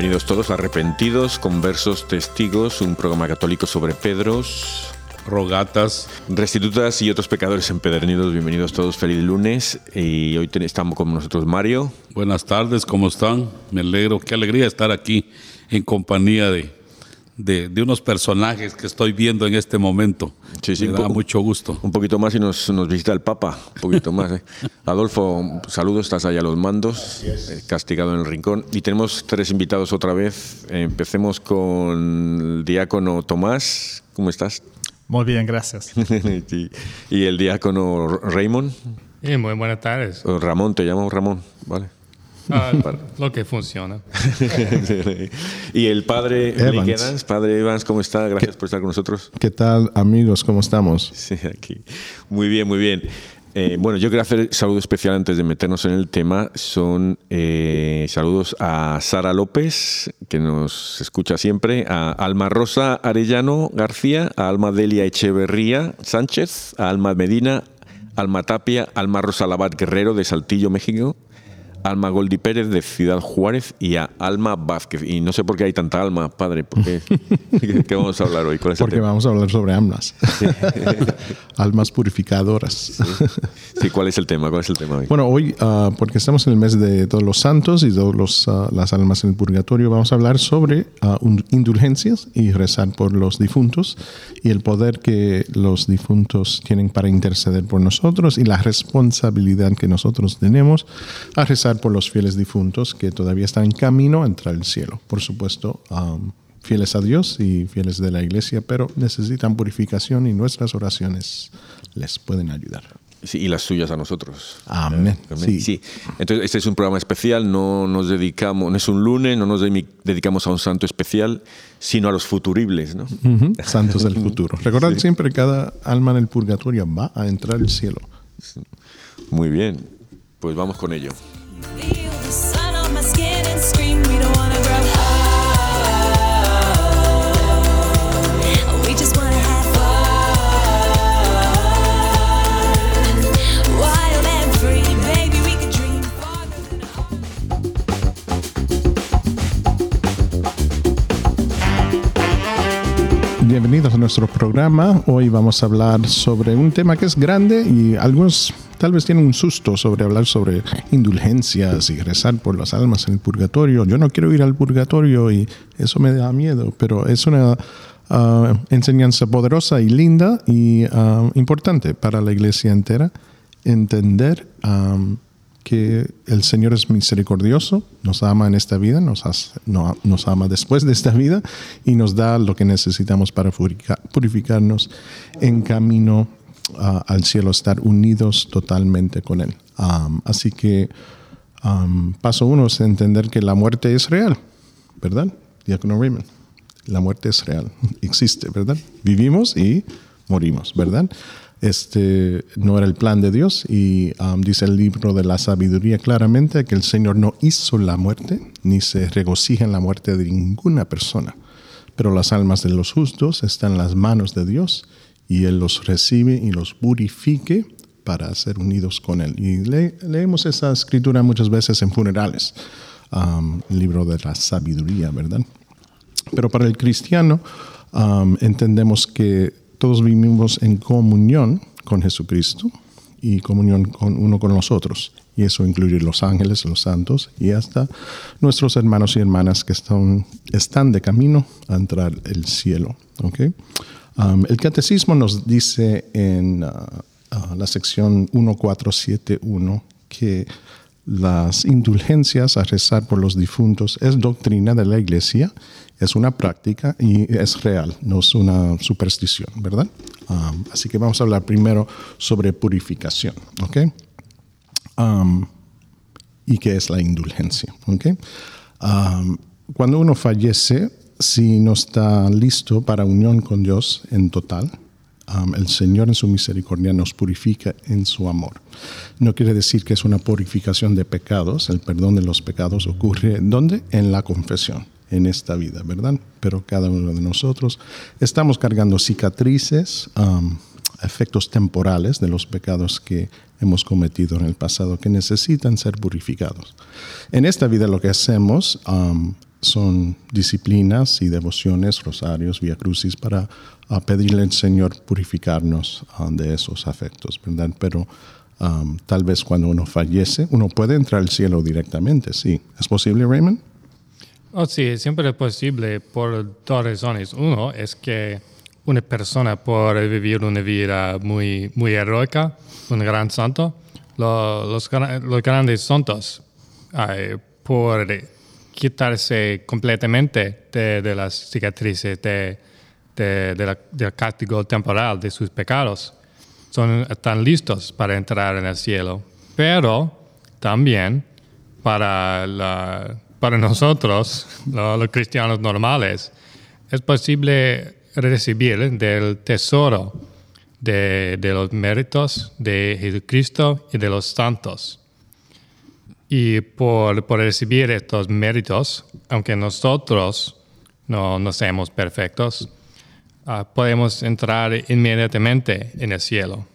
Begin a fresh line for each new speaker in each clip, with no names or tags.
Bienvenidos todos arrepentidos, conversos, testigos, un programa católico sobre Pedros,
rogatas,
restitutas y otros pecadores empedernidos. Bienvenidos todos, feliz lunes. Y hoy estamos con nosotros Mario.
Buenas tardes, ¿cómo están? Me alegro, qué alegría estar aquí en compañía de, de, unos personajes que estoy viendo en este momento.
Sí, sí,
Me da mucho gusto.
Un poquito más y nos, nos visita el Papa, un poquito más. ¿eh? Adolfo, saludos, estás allá a los mandos, eh, castigado en el rincón. Y tenemos tres invitados otra vez. Empecemos con el diácono Tomás. ¿Cómo estás?
Muy bien, gracias.
Sí. Y el diácono Raymond.
Eh, muy buenas tardes.
Ramón, te llamo Ramón, ¿vale?
Ah, lo que funciona.
y el padre
Evans.
Padre Evans, ¿cómo está? Gracias por estar con nosotros.
¿Qué tal amigos? ¿Cómo estamos?
Sí, aquí. Muy bien, muy bien. Eh, bueno, yo quiero hacer saludo especial antes de meternos en el tema. Son eh, saludos a Sara López, que nos escucha siempre, a Alma Rosa Arellano García, a Alma Delia Echeverría Sánchez, a Alma Medina, Alma Tapia, Alma Rosa Labat Guerrero de Saltillo, México, Alma Goldi Pérez de Ciudad Juárez y a Alma Vázquez. Y no sé por qué hay tanta alma, padre. ¿por qué? ¿Qué vamos a hablar hoy? ¿Cuál es el
Porque
tema?
vamos a hablar sobre almas. almas purificadoras.
Sí, ¿cuál es el tema? ¿Cuál es el tema hoy?
Bueno, hoy, ah, porque estamos en el mes de todos los santos y todas los, ah, las almas en el purgatorio, vamos a hablar sobre ah, indulgencias y rezar por los difuntos y el poder que los difuntos tienen para interceder por nosotros y la responsabilidad que nosotros tenemos a rezar por los fieles difuntos que todavía están en camino a entrar al cielo. Por supuesto, am, fieles a Dios y fieles de la iglesia, pero necesitan purificación y nuestras oraciones les pueden ayudar.
Sí, y las suyas a nosotros.
Amén.
Amén.
Sí.
Entonces, este es un programa especial, no nos dedicamos, no es un lunes, no nos dedicamos a un santo especial, sino a los futuribles, ¿no?
Ujú, Santos del futuro. Recordad siempre que cada alma en el purgatorio va a entrar al cielo.
Muy bien, pues vamos con ello.
Deus do céu.
Bienvenidos a nuestro programa. Hoy vamos a hablar sobre un tema que es grande y algunos tal vez tienen un susto sobre hablar sobre indulgencias y rezar por las almas en el purgatorio. Yo no quiero ir al purgatorio y eso me da miedo, pero es una ah, enseñanza poderosa y linda y ah, importante para la iglesia entera entender am, que el Señor es misericordioso, nos ama en esta vida, nos, nos ama después de esta vida y nos da lo que necesitamos para purifica- purificarnos en camino ah, al cielo, estar unidos totalmente con Él. Así que paso uno es entender que la muerte es real, ¿verdad? Diácono Raymond. La muerte es real, existe, ¿verdad? Vivimos y morimos, ¿verdad? Este no era el plan de Dios y am, dice el libro de la sabiduría claramente que el Señor no hizo la muerte ni se regocija en la muerte de ninguna persona pero las almas de los justos están en las manos de Dios y Él los recibe y los purifique para ser unidos con Él. Y le- leemos esa escritura muchas veces en funerales, um, el libro de la sabiduría, ¿verdad? Pero para el cristiano um, entendemos que todos vivimos en comunión con Jesucristo y comunión con uno con los otros. Y eso incluye los ángeles, los santos y hasta nuestros hermanos y hermanas que están, están de camino a entrar el cielo. ¿ok? Um, el catecismo nos dice en uh, uh, la sección 1471 que las indulgencias a rezar por los difuntos es doctrina de la iglesia, es una práctica y es real, no es una superstición, ¿verdad? Así que vamos a hablar primero sobre purificación, ¿ok? Y qué es la indulgencia, ¿ok? Cuando uno fallece, si no está listo para unión con Dios en total, el Señor en su misericordia nos purifica en su amor. No quiere decir que es una purificación de pecados, el perdón de los pecados ocurre ¿dónde? En la confesión, en esta vida, ¿verdad? Pero cada uno de nosotros estamos cargando cicatrices, um, efectos temporales de los pecados que hemos cometido en el pasado que necesitan ser purificados. En esta vida lo que hacemos um, son disciplinas y devociones, rosarios, via crucis, para uh, pedirle al Señor purificarnos um, de esos afectos, ¿verdad? Pero um, tal vez cuando uno fallece, uno puede entrar al cielo directamente, sí. ¿Es posible, Raymond?
Oh, sí, siempre es posible por dos razones. Uno es que una persona puede vivir una vida muy, muy heroica, un gran santo. Lo- Los, los grandes santos, eh, por quitarse completamente de, las cicatrices, de- de la- del castigo temporal de sus pecados, son, están listos para entrar en el cielo. Pero también para, la- para nosotros, lo- los cristianos normales, es posible recibir del tesoro de, de los méritos de Jesucristo y de los santos. Y por, por recibir estos méritos, aunque nosotros no, no seamos perfectos, ah, podemos entrar inmediatamente en el cielo.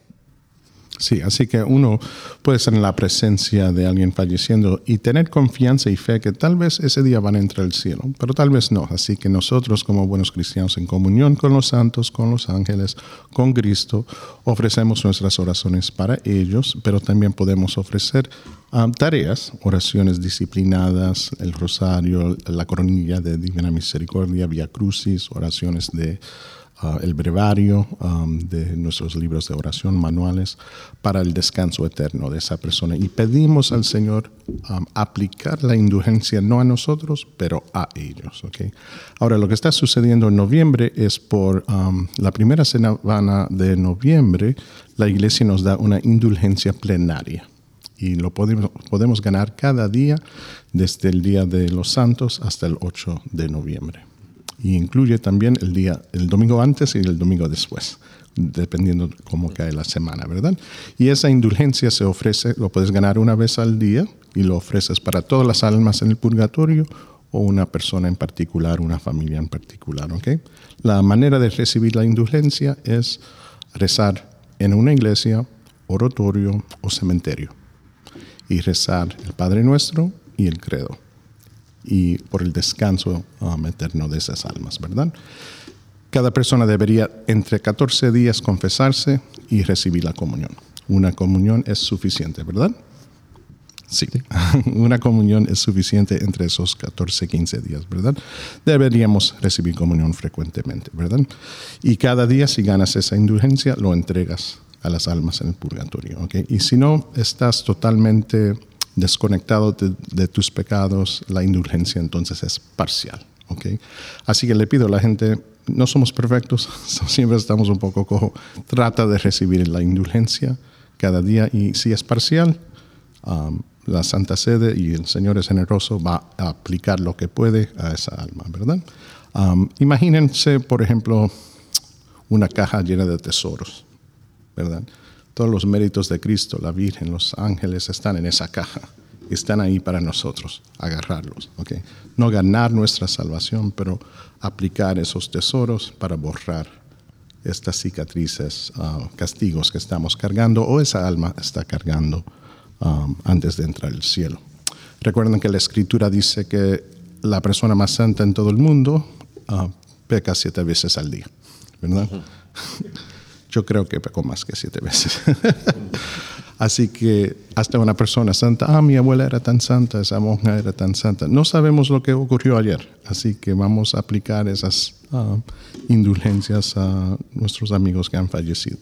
Sí, así que uno puede estar en la presencia de alguien falleciendo y tener confianza y fe que tal vez ese día van a entrar al cielo, pero tal vez no. Así que nosotros como buenos cristianos en comunión con los santos, con los ángeles, con Cristo, ofrecemos nuestras oraciones para ellos, pero también podemos ofrecer ah, tareas, oraciones disciplinadas, el rosario, la coronilla de Divina Misericordia, Via Crucis, oraciones de el brevario um, de nuestros libros de oración manuales para el descanso eterno de esa persona. Y pedimos al Señor um, aplicar la indulgencia no a nosotros, pero a ellos. ¿ok? Ahora, lo que está sucediendo en noviembre es por um, la primera semana de noviembre, la iglesia nos da una indulgencia plenaria y lo podemos, podemos ganar cada día desde el día de los santos hasta el 8 de noviembre. Y incluye también el día, el domingo antes y el domingo después, dependiendo cómo cae la semana, ¿verdad? Y esa indulgencia se ofrece, lo puedes ganar una vez al día y lo ofreces para todas las almas en el purgatorio o una persona en particular, una familia en particular, ¿ok? La manera de recibir la indulgencia es rezar en una iglesia, oratorio o cementerio y rezar el Padre Nuestro y el Credo y por el descanso um, eterno de esas almas, ¿verdad? Cada persona debería entre 14 días confesarse y recibir la comunión. Una comunión es suficiente, ¿verdad? Sí, una comunión es suficiente entre esos 14, 15 días, ¿verdad? Deberíamos recibir comunión frecuentemente, ¿verdad? Y cada día si ganas esa indulgencia, lo entregas a las almas en el purgatorio, ¿ok? Y si no estás totalmente desconectado de, tus pecados, la indulgencia entonces es parcial, ¿ok? Así que le pido a la gente, no somos perfectos, siempre estamos un poco cojo, trata de recibir la indulgencia cada día y si es parcial, um, la Santa Sede y el Señor es generoso, va a aplicar lo que puede a esa alma, ¿verdad? Um, imagínense, por ejemplo, una caja llena de tesoros, ¿verdad? Todos los méritos de Cristo, la Virgen, los ángeles están en esa caja. Están ahí para nosotros, agarrarlos. ¿ok? No ganar nuestra salvación, pero aplicar esos tesoros para borrar estas cicatrices, ah, castigos que estamos cargando o esa alma está cargando um, antes de entrar al cielo. Recuerden que la escritura dice que la persona más santa en todo el mundo ah, peca siete veces al día, ¿verdad? Yo creo que pecó más que siete veces. Así que hasta una persona santa, ah, mi abuela era tan santa, esa monja era tan santa. No sabemos lo que ocurrió ayer, así que vamos a aplicar esas ah, indulgencias a nuestros amigos que han fallecido.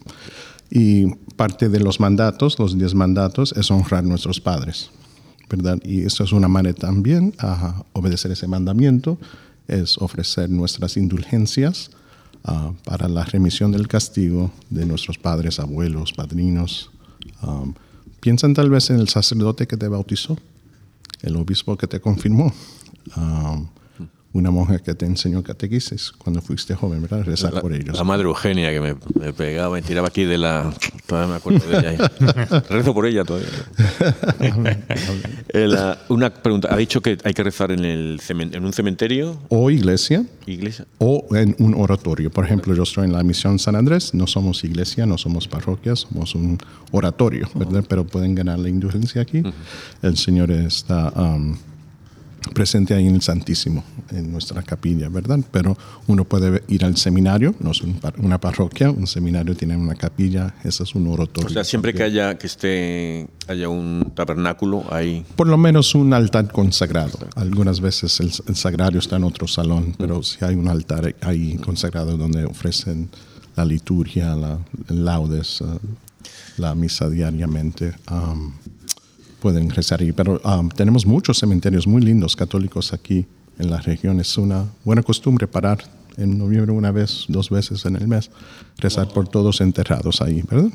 Y parte de los mandatos, los diez mandatos, es honrar a nuestros padres, ¿verdad? Y eso es una manera también a obedecer ese mandamiento, es ofrecer nuestras indulgencias ah, para la remisión del castigo de nuestros padres, abuelos, padrinos. Um, piensan tal vez en el sacerdote que te bautizó, el obispo que te confirmó, um, una monja que te enseñó catequesis cuando fuiste joven, ¿verdad? Rezar
La,
por ellos.
la madre Eugenia que me, me pegaba y tiraba aquí de la. Todavía me acuerdo de ella. Rezo por ella todavía. La- una pregunta. Ha dicho que hay que rezar en, el en un cementerio,
O iglesia
iglesia.
o en un oratorio. Por ejemplo, yo estoy en la misión San Andrés, no somos iglesia, no somos parroquia, somos un oratorio, ¿verdad? Pero pueden ganar la indulgencia aquí. El Señor está um, presente ahí en el Santísimo, en nuestra capilla, ¿verdad? Pero uno puede ir al seminario, no es un par- una parroquia, un seminario tiene una capilla, ese es un oratorio.
O sea, siempre que haya que esté haya un tabernáculo ahí.
Por lo menos un altar consagrado. Algunas veces el, el sagrario está en otro salón, pero si hay un altar ahí consagrado donde ofrecen la liturgia, la el laudes, eh, la misa diariamente, um, pueden rezar ahí. Pero um, tenemos muchos cementerios muy lindos católicos aquí en la región. Es una buena costumbre parar en noviembre una vez, dos veces en el mes, rezar por todos enterrados ahí, ¿verdad?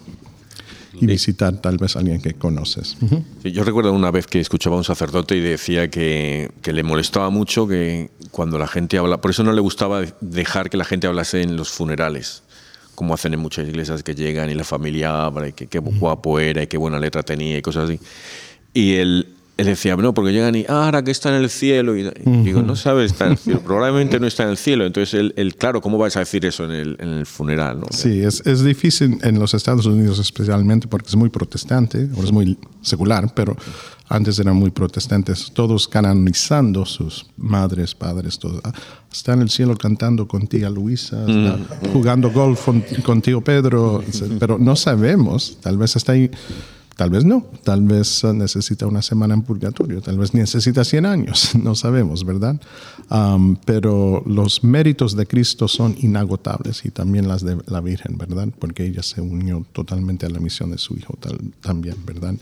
Y visitar tal vez a alguien que conoces.
Sí, yo recuerdo una vez que escuchaba a un sacerdote y decía que, que le molestaba mucho que cuando la gente habla, por eso no le gustaba dejar que la gente hablase en los funerales, como hacen en muchas iglesias que llegan y la familia habla y que qué guapo era y qué buena letra tenía y cosas así. Y él, él decía, no, porque llegan y, ah, ahora que está en el cielo. Y, y digo, no sabes, está en el cielo. Probablemente no está en el cielo. Entonces, él, él, claro, ¿cómo vas a decir eso en el, en el funeral? ¿no?
Sí, es, es difícil en los Estados Unidos especialmente porque es muy protestante, ahora es muy secular, pero antes eran muy protestantes, todos canonizando sus madres, padres, todo. Ah, Está en el cielo cantando con tía Luisa, está jugando golf con, con tío Pedro, pero no sabemos, tal vez está ahí. Tal vez no, tal vez eh, necesita una semana en purgatorio, tal vez necesita 100 años, no sabemos, ¿verdad? Pero los méritos de Cristo son inagotables y también las de la Virgen, ¿verdad? Porque ella se unió totalmente a la misión de su Hijo también, ¿verdad?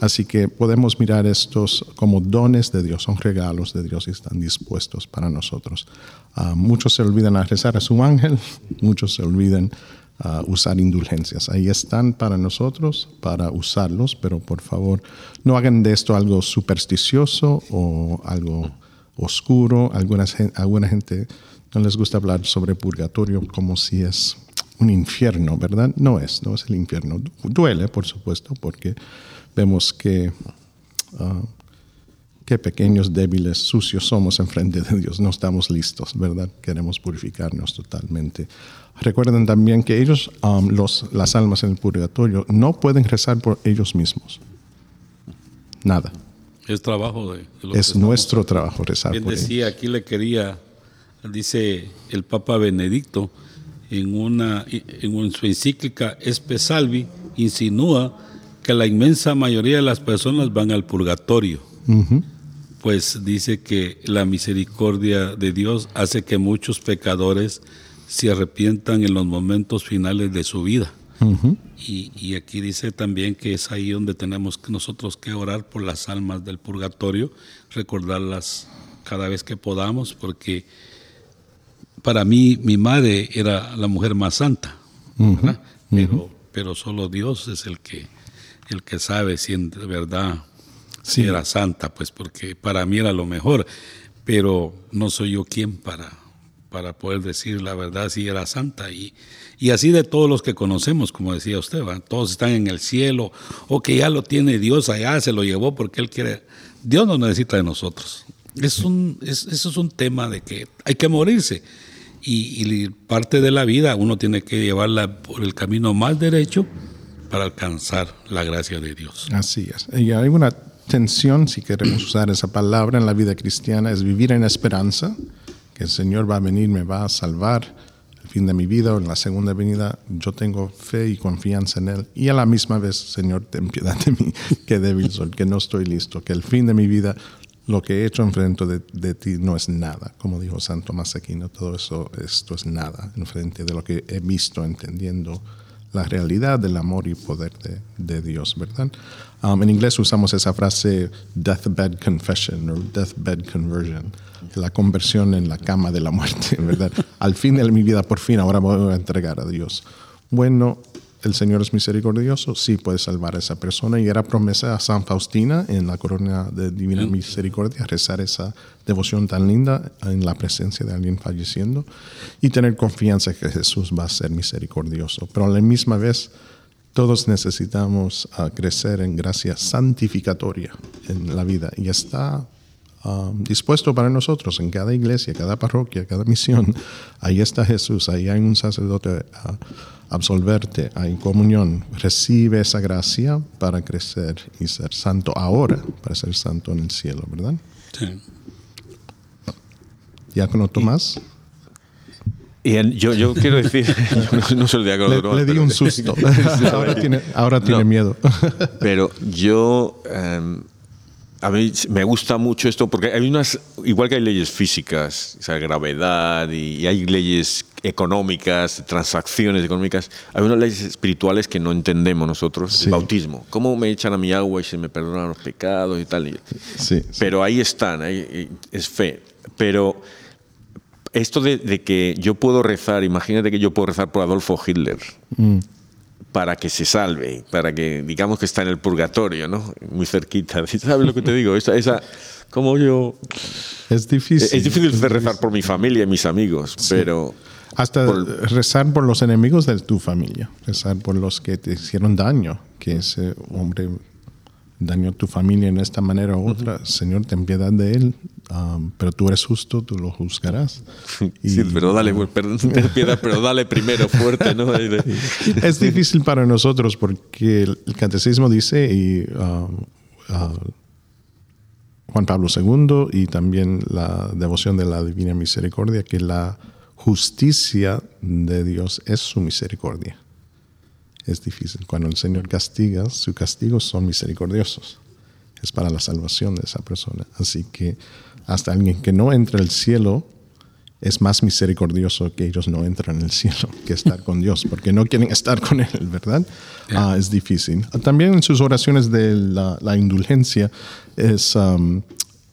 Así que podemos mirar estos como dones de Dios, son regalos de Dios y están dispuestos para nosotros. Ah, muchos se olvidan a rezar a su ángel, muchos se olvidan usar indulgencias. Ahí están para nosotros, para usarlos, pero por favor no hagan de esto algo supersticioso o algo oscuro. Algunas, alguna gente no les gusta hablar sobre purgatorio como si es un infierno, ¿verdad? No es, no es el infierno. Duele, por supuesto, porque vemos que ah, qué pequeños, débiles, sucios somos en frente de Dios. No estamos listos, ¿verdad? Queremos purificarnos totalmente. Recuerden también que ellos, um, los, las almas en el purgatorio, no pueden rezar por ellos mismos. Nada.
Es trabajo de, de
Es nuestro trabajo rezar
Bien
por ellos.
decía, aquí le quería, dice el Papa Benedicto, en, una, en su encíclica Espe Salvi, insinúa que la inmensa mayoría de las personas van al purgatorio. Pues dice que la misericordia de Dios hace que muchos pecadores se arrepientan en los momentos finales de su vida. Y, y aquí dice también que es ahí donde tenemos que nosotros que orar por las almas del purgatorio, recordarlas cada vez que podamos, porque para mí mi madre era la mujer más santa, ¿verdad? pero, pero solo Dios es el que, el que sabe si en verdad
Sí.
era santa, pues porque para mí era lo mejor, pero no soy yo quien para, para poder decir la verdad si era santa. Y, y así de todos los que conocemos, como decía usted, ¿va? todos están en el cielo, o que ya lo tiene Dios allá, se lo llevó porque Él quiere. Dios no necesita de nosotros. Es un, es- eso es un tema de que hay que morirse. Y, y parte de la vida uno tiene que llevarla por el camino más derecho para alcanzar la gracia de Dios.
Así es. Y hay una tensión, si queremos usar esa palabra en la vida cristiana, es vivir en esperanza, que el Señor va a venir, me va a salvar el fin de mi vida o en la segunda venida. Yo tengo fe y confianza en Él. Y a la misma vez, Señor, ten piedad de mí, que débil soy, que no estoy listo, que el fin de mi vida, lo que he hecho enfrente de, de ti no es nada. Como dijo Santo Tomás Aquino, todo eso, esto es nada enfrente de lo que he visto, entendiendo la realidad del amor y poder de, de Dios, ¿verdad? Um, en inglés usamos esa frase deathbed confession o deathbed conversion, la conversión en la cama de la muerte, ¿verdad? Al fin de mi vida, por fin, ahora me voy a entregar a Dios. Bueno, el Señor es misericordioso, sí puede salvar a esa persona. Y era promesa a San Faustina en la corona de Divina Misericordia rezar esa devoción tan linda en la presencia de alguien falleciendo y tener confianza que Jesús va a ser misericordioso. Pero a la misma vez, todos necesitamos crecer en gracia santificatoria en la vida. Y está um, dispuesto para nosotros en cada iglesia, cada parroquia, cada misión. Ahí está Jesús, ahí hay un sacerdote a absolverte, hay comunión. Recibe esa gracia para crecer y ser santo ahora, para ser santo en el cielo, ¿verdad?
Sí.
Diácono Tomás,
Y en- yo, yo quiero decir, no, no soy diácono
le,
Tomás,
le di un susto. ahora tiene, ahora tiene
No.
miedo.
Pero yo, eh, a mí me gusta mucho esto porque hay unas, igual que hay leyes físicas, o sea, gravedad y, y hay leyes económicas, transacciones económicas, hay unas leyes espirituales que no entendemos nosotros.
Sí.
El bautismo, cómo me echan a mi agua y se me perdonan los pecados y tal. y-
Sí,
pero ahí están, ahí, es fe. Pero esto de, de que yo puedo rezar, imagínate que yo puedo rezar por Adolfo Hitler para que se salve, para que digamos que está en el purgatorio, ¿no? Muy cerquita. ¿Sabes lo que te digo? Esa, esa como yo...
Es difícil.
es difícil de rezar por mi familia y mis amigos, pero...
Hasta
por-
rezar por los enemigos de tu familia, rezar por los que te hicieron daño, que ese hombre dañó tu familia en esta manera u otra. Señor, ten piedad de él, um, pero tú eres justo, tú lo juzgarás. Y-
Sí, pero dale, pues, perdón, ten piedad, pero dale primero fuerte, ¿no?
Es difícil para nosotros porque el el catecismo dice, y uh, Juan Pablo II y también la devoción de la Divina Misericordia, que la justicia de Dios es su misericordia. Es difícil. Cuando el Señor castiga, sus castigos son misericordiosos. Es para la salvación de esa persona. Así que hasta alguien que no entra al cielo es más misericordioso que ellos no entran en el cielo que estar con Dios, porque no quieren estar con Él, ¿verdad? Ah, es difícil. También en sus oraciones de la, la indulgencia es um,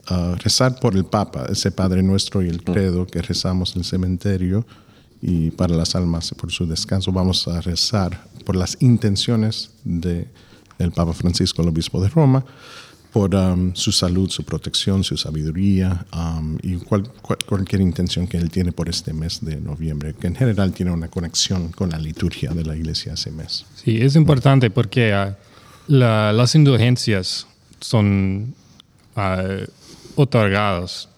ah, rezar por el Papa, ese Padre Nuestro y el credo que rezamos en el cementerio y para las almas por su descanso vamos a rezar por las intenciones de el Papa Francisco, el obispo de Roma, por um, su salud, su protección, su sabiduría um, y cual- cual- cualquier intención que él tiene por este mes de noviembre, que en general tiene una conexión con la liturgia de la iglesia ese mes.
Sí, es importante porque ah, la- las indulgencias son ah, otorgadas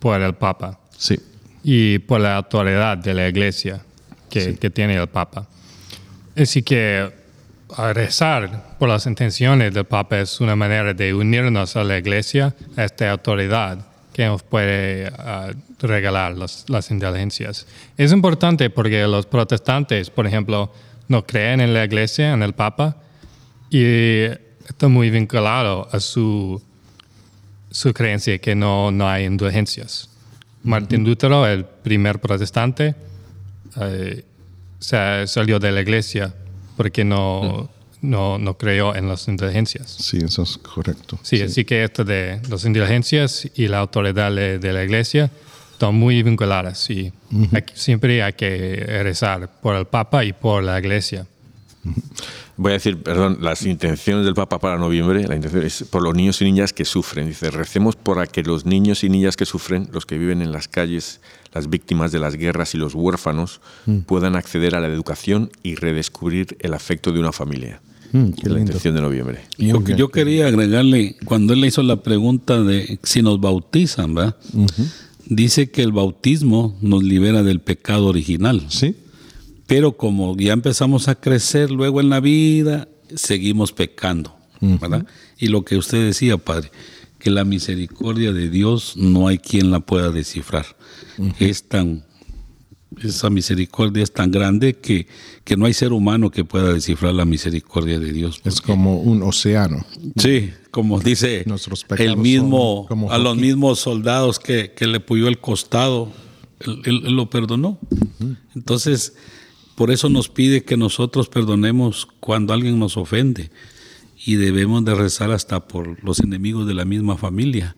por el Papa
Sí,
y por la autoridad de la iglesia que, que tiene el Papa. Así que a rezar por las intenciones del Papa es una manera de unirnos a la iglesia, a esta autoridad que nos puede ah, regalar las, las indulgencias. Es importante porque los protestantes, por ejemplo, no creen en la iglesia, en el Papa, y está muy vinculado a su, su creencia que no, no hay indulgencias. Martín Lutero, el primer protestante, eh, se salió de la iglesia porque no no, no creyó en las indulgencias.
Sí, eso es correcto.
Sí, así que esto de las indulgencias y la autoridad de, de la iglesia están muy vinculadas y hay que- siempre hay que rezar por el Papa y por la iglesia.
Voy a decir, perdón, las intenciones del Papa para noviembre, la intención es por los niños y niñas que sufren. Dice, recemos para que los niños y niñas que sufren, los que viven en las calles, las víctimas de las guerras y los huérfanos, puedan acceder a la educación y redescubrir el afecto de una familia.
Mm, qué
la
lindo.
intención de noviembre.
Yo, yo quería agregarle, cuando él le hizo la pregunta de si nos bautizan, ¿verdad? Dice que el bautismo nos libera del pecado original.
Sí,
Pero como ya empezamos a crecer luego en la vida, seguimos pecando, ¿verdad? Y lo que usted decía, padre, que la misericordia de Dios no hay quien la pueda descifrar. Es tan esa misericordia es tan grande que, que no hay ser humano que pueda descifrar la misericordia de Dios.
es como un océano.
Sí, como dice el mismo,
como
a los mismos soldados que, que le puyó el costado, él, él- él lo perdonó. Entonces, por eso nos pide que nosotros perdonemos cuando alguien nos ofende. Y debemos de rezar hasta por los enemigos de la misma familia,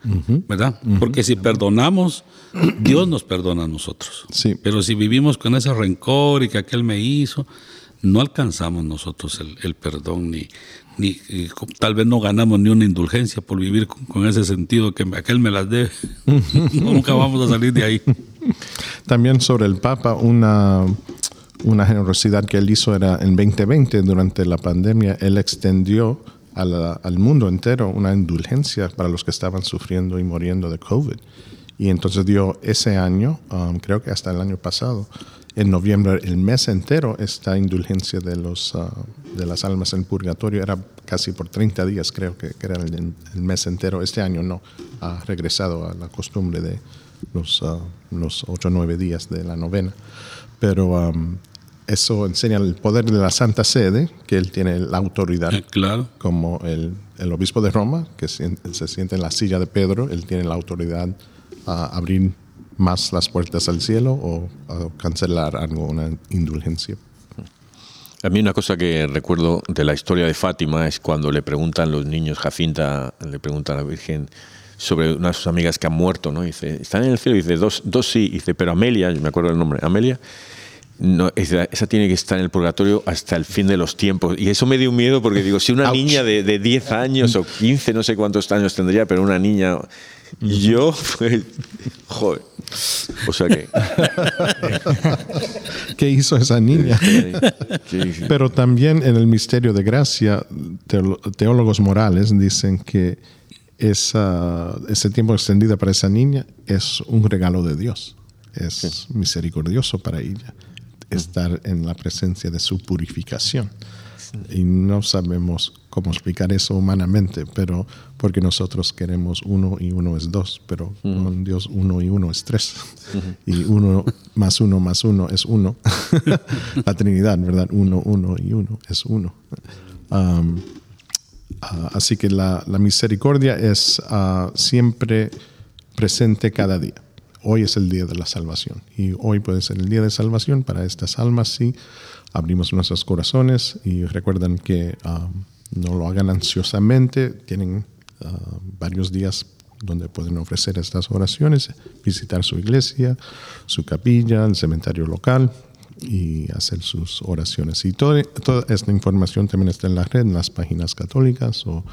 ¿verdad? Porque si perdonamos, Dios nos perdona a nosotros.
Sí.
Pero si vivimos con ese rencor y que aquel me hizo, no alcanzamos nosotros el, el perdón, ni, ni y tal vez no ganamos ni una indulgencia por vivir con, con ese sentido que aquel me las debe. Nunca vamos a salir de ahí.
También sobre el Papa, una, una generosidad que él hizo era en 2020, durante la pandemia, él extendió la- al mundo entero una indulgencia para los que estaban sufriendo y muriendo de COVID. Y entonces dio ese año, um, creo que hasta el año pasado, en noviembre, el mes entero, esta indulgencia de, los, uh, de las almas en purgatorio era casi por 30 días, creo que, que era el, el mes entero. Este año no, ha regresado a la costumbre de los, uh, los 8 o 9 días de la novena. Pero um, eso enseña el poder de la Santa Sede, que él tiene la autoridad
Eh, Claro.
como el, el obispo de Roma, que sien- se siente en la silla de Pedro, él tiene la autoridad a abrir más las puertas al cielo o a cancelar algo, una indulgencia.
A mí una cosa que recuerdo de la historia de Fátima es cuando le preguntan los niños, Jacinta le pregunta a la Virgen sobre una de sus amigas que han muerto, ¿no? Dice, ¿están en el cielo? Dice, dos, dos sí. Dice, pero Amelia, yo me acuerdo el nombre, Amelia, no, esa, esa tiene que estar en el purgatorio hasta el fin de los tiempos. Y eso me dio miedo porque digo, si una
Ouch.
niña de, de 10 años o 15, no sé cuántos años tendría, pero una niña... Yo, pues, joder. O sea que...
¿Qué hizo esa niña? Pero también en el misterio de gracia, teólogos morales dicen que esa, ese tiempo extendido para esa niña es un regalo de Dios. Es misericordioso para ella estar en la presencia de su purificación. Y no sabemos cómo explicar eso humanamente, pero porque nosotros queremos uno y uno es dos, pero con Dios uno y uno es tres. Y uno más uno más uno es uno. la Trinidad, ¿verdad? Uno, uno y uno es uno. Um, ah, así que la, la misericordia es ah, siempre presente cada día. Hoy es el día de la salvación y hoy puede ser el día de salvación para estas almas si abrimos nuestros corazones y recuerdan que ah, no lo hagan ansiosamente, tienen ah, varios días donde pueden ofrecer estas oraciones, visitar su iglesia, su capilla, el cementerio local y hacer sus oraciones. Y toda esta información también está en la red, en las páginas católicas o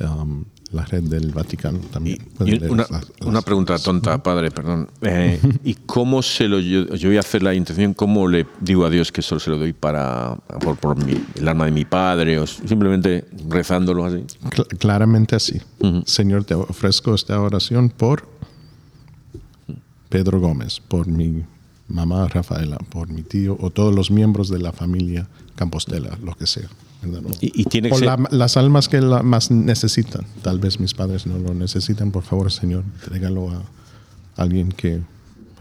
um, la red del Vaticano también.
Y una,
las-
una pregunta tonta, padre, perdón. Eh, ¿Y cómo se lo yo, yo voy a hacer la intención? ¿Cómo le digo a Dios que solo se lo doy para por, por mi- el alma de mi padre o simplemente rezándolo así?
Cl- claramente así. Señor, te ofrezco esta oración por Pedro Gómez, por mi mamá Rafaela, por mi tío o todos los miembros de la familia Campostela, lo que sea. ¿Verdad?
Y, y tiene que
Por
ser,
la- las almas que la más necesitan. Tal vez mis padres no lo necesitan. Por favor, Señor, trégalo a alguien que...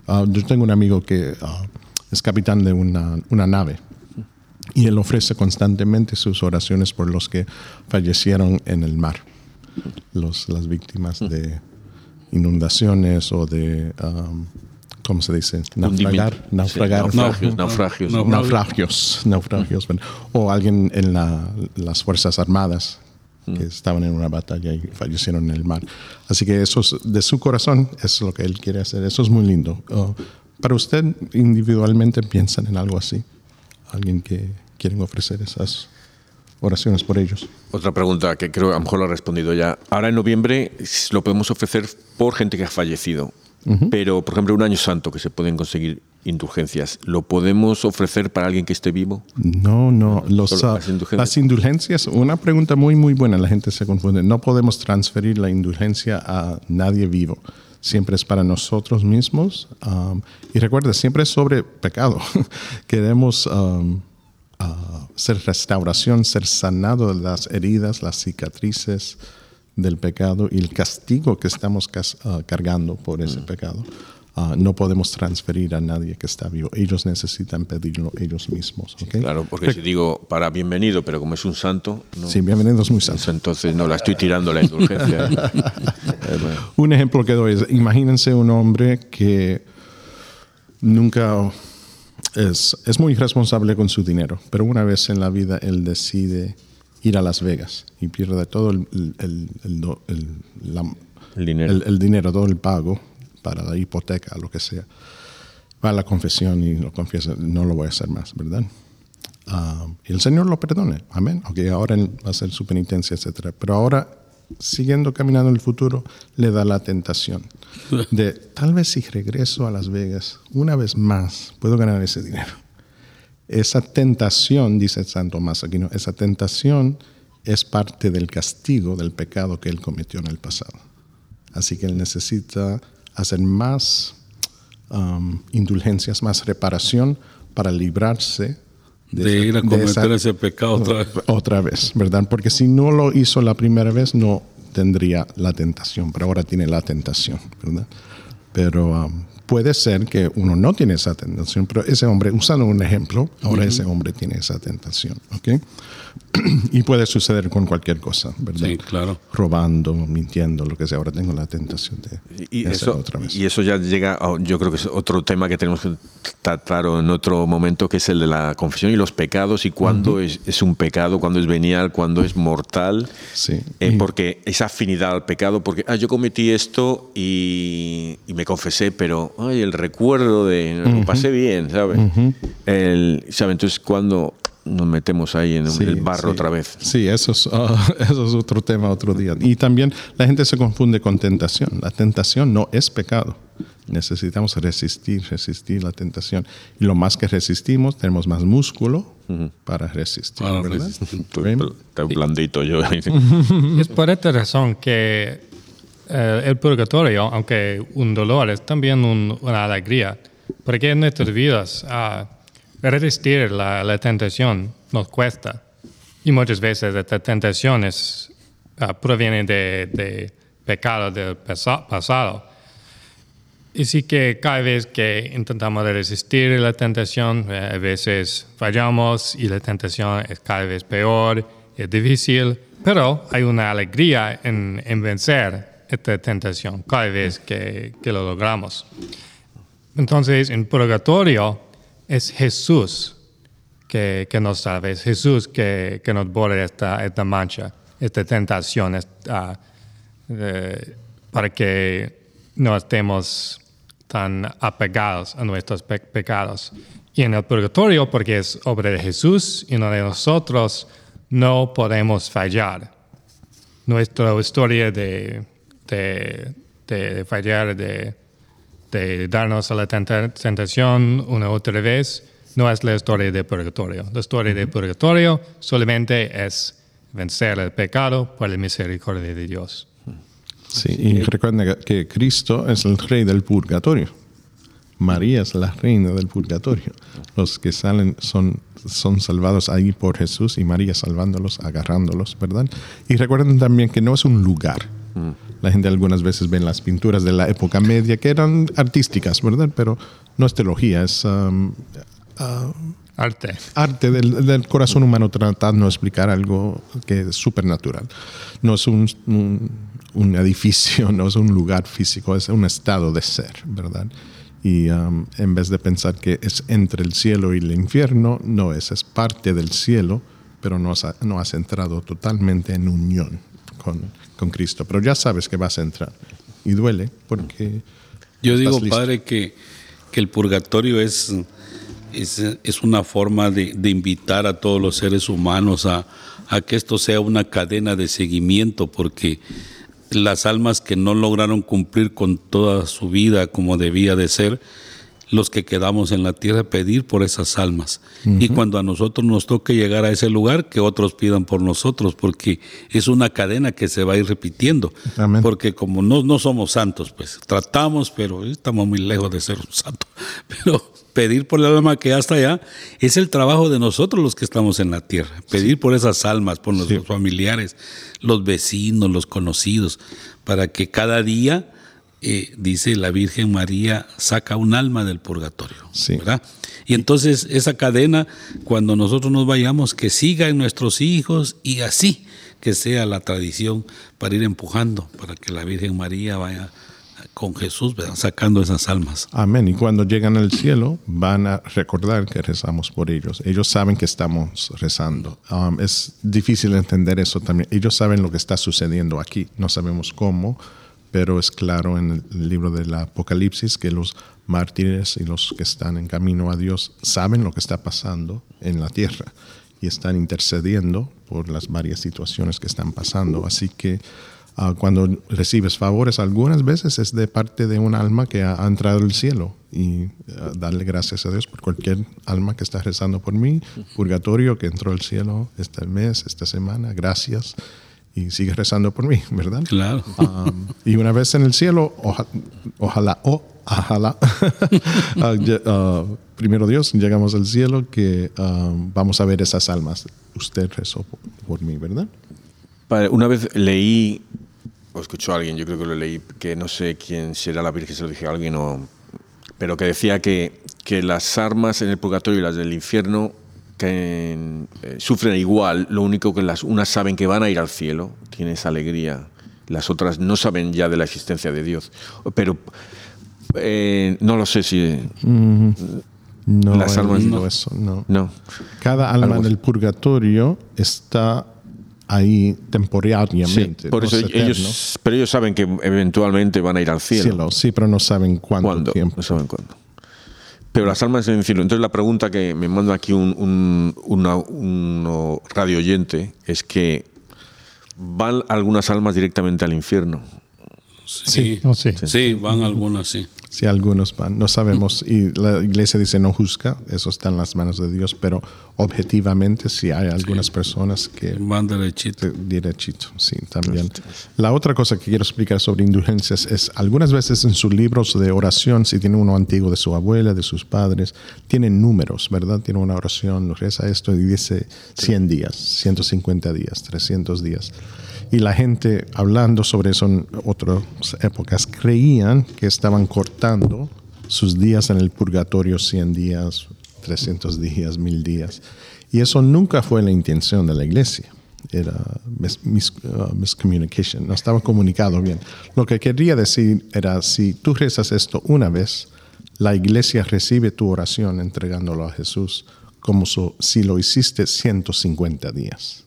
Ah, yo tengo un amigo que ah, es capitán de una, una nave y él ofrece constantemente sus oraciones por los que fallecieron en el mar, los, las víctimas de inundaciones o de um, ¿cómo se dice?
Hundimiento.
Naufragar,
Sí,
naufragar.
naufragios, naufragios.
Naufragios, naufragios, o alguien en la- las Fuerzas Armadas que
Mm.
estaban en una batalla y fallecieron en el mar. Así que eso es de su corazón, es lo que él quiere hacer. Eso es muy lindo. Oh, para usted, individualmente, piensan en algo así. Alguien que quieren ofrecer esas oraciones por ellos.
Otra pregunta que creo a lo mejor lo ha respondido ya. Ahora en noviembre lo podemos ofrecer por gente que ha fallecido. Pero, por ejemplo, un año santo que se pueden conseguir indulgencias, ¿lo podemos ofrecer para alguien que esté vivo?
No, no. Los,
Solo
ah,
las indulgencias.
las indulgencias, una pregunta muy, muy buena. La gente se confunde. No podemos transferir la indulgencia a nadie vivo. Siempre es para nosotros mismos. um, y recuerda, siempre es sobre pecado. Queremos um, ah, ser restauración, ser sanado de las heridas, las cicatrices del pecado y el castigo que estamos ah, cargando por ese
Mm.
pecado. Ah, no podemos transferir a nadie que está vivo. Ellos necesitan pedirlo ellos mismos. ¿ok?
Claro, porque si digo para bienvenido, pero como es un santo, no,
Sí, bienvenidos muy
pues
santos.
entonces no la estoy tirando la indulgencia. Eh.
Un ejemplo que doy es, imagínense un hombre que nunca es, es muy responsable con su dinero, pero una vez en la vida él decide ir a Las Vegas y pierde todo el, el- el- la-
dinero.
el- dinero, todo el pago para la hipoteca, lo que sea. Va a la confesión y lo confiesa, no lo voy a hacer más, ¿verdad? Ah, y el Señor lo perdone, amén. Ok, ahora él va a hacer su penitencia, etc. Pero ahora, siguiendo caminando en el futuro, le da la tentación de tal vez si regreso a Las Vegas una vez más, puedo ganar ese dinero. Esa tentación, dice San Tomás Aquino, esa tentación es parte del castigo del pecado que él cometió en el pasado. Así que él necesita hacer más um, indulgencias, más reparación para librarse
de
esa-
ir a
de
cometer
esa-
ese pecado otra vez.
otra vez, ¿verdad? Porque si no lo hizo la primera vez, no tendría la tentación, pero ahora tiene la tentación, ¿verdad? Pero um, puede ser que uno no tiene esa tentación, pero ese hombre, usando un ejemplo, ahora ese hombre tiene esa tentación, ¿ok? y puede suceder con cualquier cosa, ¿verdad?
Sí, claro.
Robando, mintiendo, lo que sea. Ahora tengo la tentación de,
Y
hacerlo
eso,
otra vez.
y eso ya llega, a- yo creo que es otro tema que tenemos que tratar en otro momento, que es el de la confesión y los pecados, y cuándo es, es un pecado, cuándo es venial, cuándo es mortal.
Sí.
Eh,
Y-
porque esa afinidad al pecado, porque ah, yo cometí esto y, y me confesé, pero ay, el recuerdo de lo pasé bien, ¿sabes? El, ¿sabe? Entonces, cuando nos metemos ahí en
Sí,
el barro
sí.
otra vez?
Sí, eso es, ah, eso es otro tema, otro día. Y también la gente se confunde con tentación. La tentación no es pecado. Necesitamos resistir, resistir la tentación. Y lo más que resistimos, tenemos más músculo para resistir.
Para
¿verdad?
resistir.
Estoy,
¿Ven?
estoy blandito yo.
Es por esta razón que eh, el purgatorio, aunque un dolor, es también un- una alegría. Porque en nuestras vidas ah, resistir la, la tentación nos cuesta. Y muchas veces esta tentación es, ah, proviene de, de pecado del pasa- pasado. Y sí que cada vez que intentamos resistir la tentación, eh, a veces fallamos y la tentación es cada vez peor, es difícil, pero hay una alegría en, en vencer esta tentación cada vez que lo logramos. Entonces, en purgatorio es Jesús que, que nos salva, es Jesús que, que nos borra esta, esta mancha, esta tentación, esta, eh, para que no estemos tan apegados a nuestros pe- pecados. Y en el purgatorio, porque es obra de Jesús y no de nosotros, no podemos fallar. Nuestra historia de, de, de fallar, de, de darnos a la tenta- tentación una otra vez, no es la historia de purgatorio. La historia de purgatorio solamente es vencer el pecado por la misericordia de Dios.
Sí, y recuerden que- que Cristo es el rey del purgatorio. María es la reina del purgatorio. Los que salen son, son salvados ahí por Jesús y María salvándolos, agarrándolos, ¿verdad? Y recuerden también que no es un lugar. La gente algunas veces ve las pinturas de la época media que eran artísticas, ¿verdad? Pero no es teología, es um,
Arte.
arte del, del corazón humano tratando de explicar algo que es supernatural. No es un, un- un edificio, no es un lugar físico, es un estado de ser, ¿verdad? Y um, en vez de pensar que es entre el cielo y el infierno, no es, es parte del cielo, pero no has, no has entrado totalmente en unión con, con Cristo. Pero ya sabes que vas a entrar. Y duele porque...
Yo digo,
listo.
padre, que, que el purgatorio es, es, es una forma de, de invitar a todos los seres humanos a, a que esto sea una cadena de seguimiento, porque las almas que no lograron cumplir con toda su vida como debía de ser, los que quedamos en la tierra pedir por esas almas. Y cuando a nosotros nos toque llegar a ese lugar, que otros pidan por nosotros, porque es una cadena que se va a ir repitiendo.
Amén.
Porque como no, no somos santos, pues tratamos, pero estamos muy lejos de ser un santo. Pero pedir por el alma que ya está allá es el trabajo de nosotros los que estamos en la tierra. Pedir por esas almas, por nuestros familiares, los vecinos, los conocidos, para que cada día eh, dice la Virgen María, saca un alma del purgatorio.
Sí.
¿verdad? Y entonces esa cadena, cuando nosotros nos vayamos, que siga en nuestros hijos y así que sea la tradición para ir empujando, para que la Virgen María vaya con Jesús, ¿verdad? sacando esas almas.
Amén. Y cuando llegan al cielo, van a recordar que rezamos por ellos. Ellos saben que estamos rezando. Um, es difícil entender eso también. Ellos saben lo que está sucediendo aquí. No sabemos cómo, pero es claro en el libro del Apocalipsis que los mártires y los que están en camino a Dios saben lo que está pasando en la tierra y están intercediendo por las varias situaciones que están pasando. Así que Ah, cuando recibes favores, algunas veces es de parte de un alma que ha, ha entrado al cielo y ah, darle gracias a Dios por cualquier alma que está rezando por mí, purgatorio que entró al cielo este mes, esta semana, gracias y sigue rezando por mí, ¿verdad?
Claro.
Um, y una vez en el cielo, oja- ojalá, o ojalá, ah, lle- ah, primero Dios, llegamos al cielo que ah, vamos a ver esas almas. Usted rezó por, por mí, ¿verdad?
Padre, una vez leí, o escuchó a alguien, yo creo que lo leí, que no sé quién será la Virgen, se lo dije a alguien, o, pero que decía que, que las armas en el purgatorio y las del infierno que eh, sufren igual, lo único que las unas saben que van a ir al cielo, tienen esa alegría, las otras no saben ya de la existencia de Dios. Pero eh, no lo sé si...
No
Las almas no.
eso, no.
No.
Cada alma del purgatorio está ahí temporariamente.
Sí, por eso ellos, pero ellos saben que eventualmente van a ir al cielo.
Cielo, sí, pero no saben cuánto
¿Cuándo?
tiempo.
No saben cuándo. Pero las almas en el cielo. Entonces la pregunta que me manda aquí un, un una- radio oyente es que van algunas almas directamente al infierno.
Sí,
sí.
sí, van algunas, sí.
Sí, algunos van. No sabemos. Y la iglesia dice no juzga. Eso está en las manos de Dios. Pero objetivamente sí hay algunas personas que
Van derechito.
Derechito, sí, también. La otra cosa que quiero explicar sobre indulgencias es, algunas veces en sus libros de oración, si tiene uno antiguo de su abuela, de sus padres, tienen números, ¿verdad? Tiene una oración, reza esto y dice 100 días, 150 días, 300 días. Y la gente, hablando sobre eso en otras épocas, creían que estaban cortando sus días en el purgatorio 100 días, 300 días, 1000 días. Y eso nunca fue la intención de la iglesia. Era mis, mis- uh, miscommunication, no estaba comunicado bien. Lo que quería decir era, si tú rezas esto una vez, la iglesia recibe tu oración entregándolo a Jesús como si lo hiciste 150 días.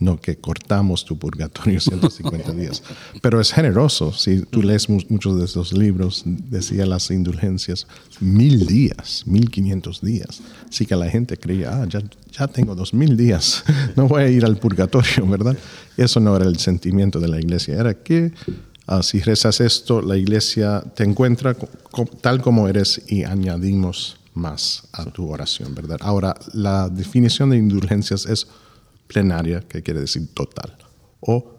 No que cortamos tu purgatorio 150 días. Pero es generoso. Si tú lees mu- muchos de estos libros, decía las indulgencias, mil días, mil quinientos días. Así que la gente creía, ah, ya, ya tengo dos mil días, no voy a ir al purgatorio, ¿verdad? Eso no era el sentimiento de la iglesia. Era que ah, si rezas esto, la iglesia te encuentra co- tal como eres y añadimos más a tu oración, ¿verdad? Ahora, la definición de indulgencias es plenaria, que quiere decir total, o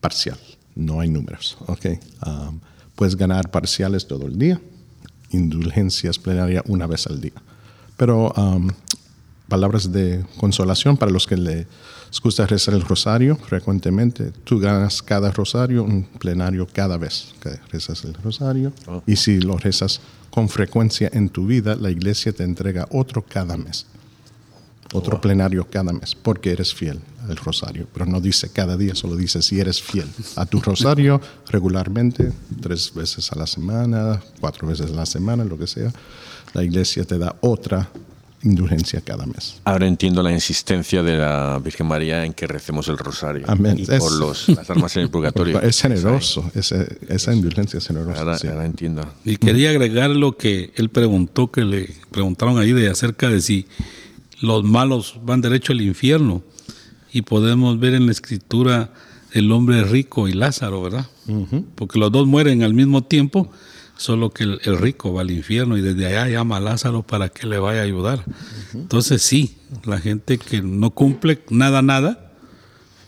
parcial. No hay números, ¿ok? Um, puedes ganar parciales todo el día, indulgencias plenaria una vez al día. Pero um, palabras de consolación para los que les gusta rezar el rosario frecuentemente. Tú ganas cada rosario un plenario cada vez que rezas el rosario. Y si lo rezas con frecuencia en tu vida, la iglesia te entrega otro cada mes. Otro plenario cada mes, porque eres fiel. el rosario, pero no dice cada día, solo dice si eres fiel a tu rosario regularmente, tres veces a la semana, cuatro veces a la semana, lo que sea, la iglesia te da otra indulgencia cada mes.
Ahora entiendo la insistencia de la Virgen María en que recemos el rosario.
Amén.
Y
Es-
por los, las almas en el purgatorio.
Es generoso, ese- esa indulgencia es generosa.
Ahora,
sí.
ahora entiendo.
Y quería agregar lo que él preguntó, que le preguntaron ahí de acerca de si los malos van derecho al infierno. Y podemos ver en la escritura el hombre rico y Lázaro, ¿verdad? Porque los dos mueren al mismo tiempo, solo que el, el rico va al infierno y desde allá llama a Lázaro para que le vaya a ayudar. Entonces sí, la gente que no cumple nada, nada,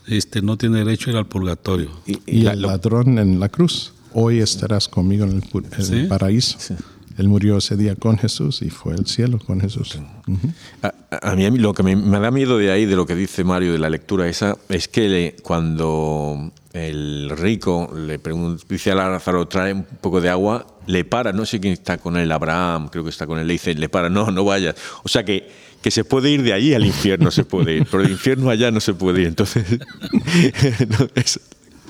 este, no tiene derecho a ir al purgatorio.
Y,
Y el
lo-
ladrón en la cruz, hoy estarás conmigo en el, en
Sí.
el paraíso. Él murió ese día con Jesús y fue al cielo con Jesús. Ujú.
A, a mí, a mí lo que me, me da miedo de ahí, de lo que dice Mario, de la lectura esa, es que le- cuando el rico le pregunta, dice a Lázaro, trae un poco de agua, le para, no sé quién está con él, Abraham, creo que está con él, le dice, le para, no, no vayas. O sea que, que se puede ir de allí al infierno, se puede ir, pero del infierno allá no se puede ir. Entonces, no, es-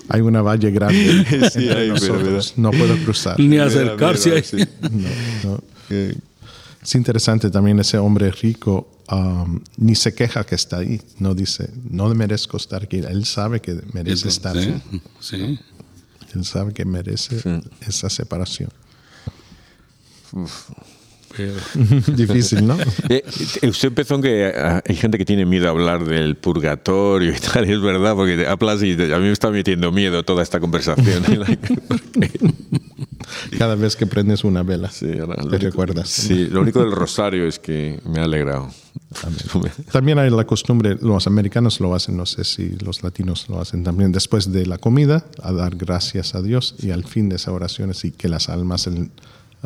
Hay una valle grande
Sí,
entre
hay, pero,
nosotros. No puedo cruzar.
Ni acercarse ahí.
sí.
No, no. Es interesante también ese hombre rico, um, ni se queja que está ahí. No dice, no merezco estar aquí. Él sabe que merece estar
Sí,
aquí.
sí.
Él sabe que merece esa separación.
Pero-
Difícil, ¿no?
Eh, eh, usted empezó en que ah, hay gente que tiene miedo a hablar del purgatorio y tal, es verdad, porque hablas y a mí me está metiendo miedo toda esta conversación.
Cada vez que prendes una vela,
Sí, ahora,
te
único-
recuerdas.
Sí, lo único del rosario es que me ha alegrado.
También hay la costumbre, los americanos lo hacen, no sé si los latinos lo hacen también, después de la comida, a dar gracias a Dios y al fin de esa oración es y que las almas, en-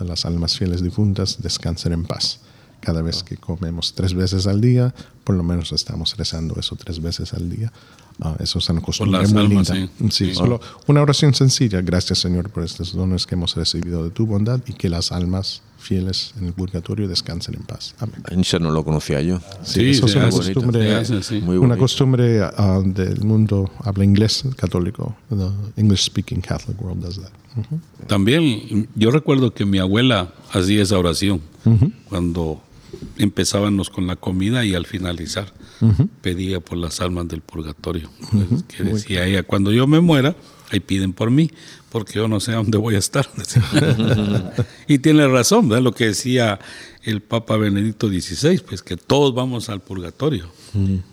las almas fieles difuntas descansen en paz. Cada vez que comemos tres veces al día, por lo menos estamos rezando eso tres veces al día. Ah, eso es una costumbre muy
almas,
linda.
sí.
Sí,
Sí.
solo una oración sencilla. Gracias, Señor, por estos dones que hemos recibido de tu bondad y que las almas fieles en el purgatorio descansen en paz. Amén.
Eso no lo conocía yo.
Sí,
Sí,
eso es
se
una costumbre,
sí.
Una costumbre ah, del mundo habla inglés católico. The English speaking Catholic world does that. Ujú.
También yo recuerdo que mi abuela hacía esa oración cuando empezábamos con la comida y al finalizar pedía por las almas del purgatorio. Pues, que decía ella, cuando yo me muera, ahí piden por mí, porque yo no sé a dónde voy a estar. y tiene razón, ¿verdad? Lo que decía el Papa Benedicto XVI, pues que todos vamos al purgatorio,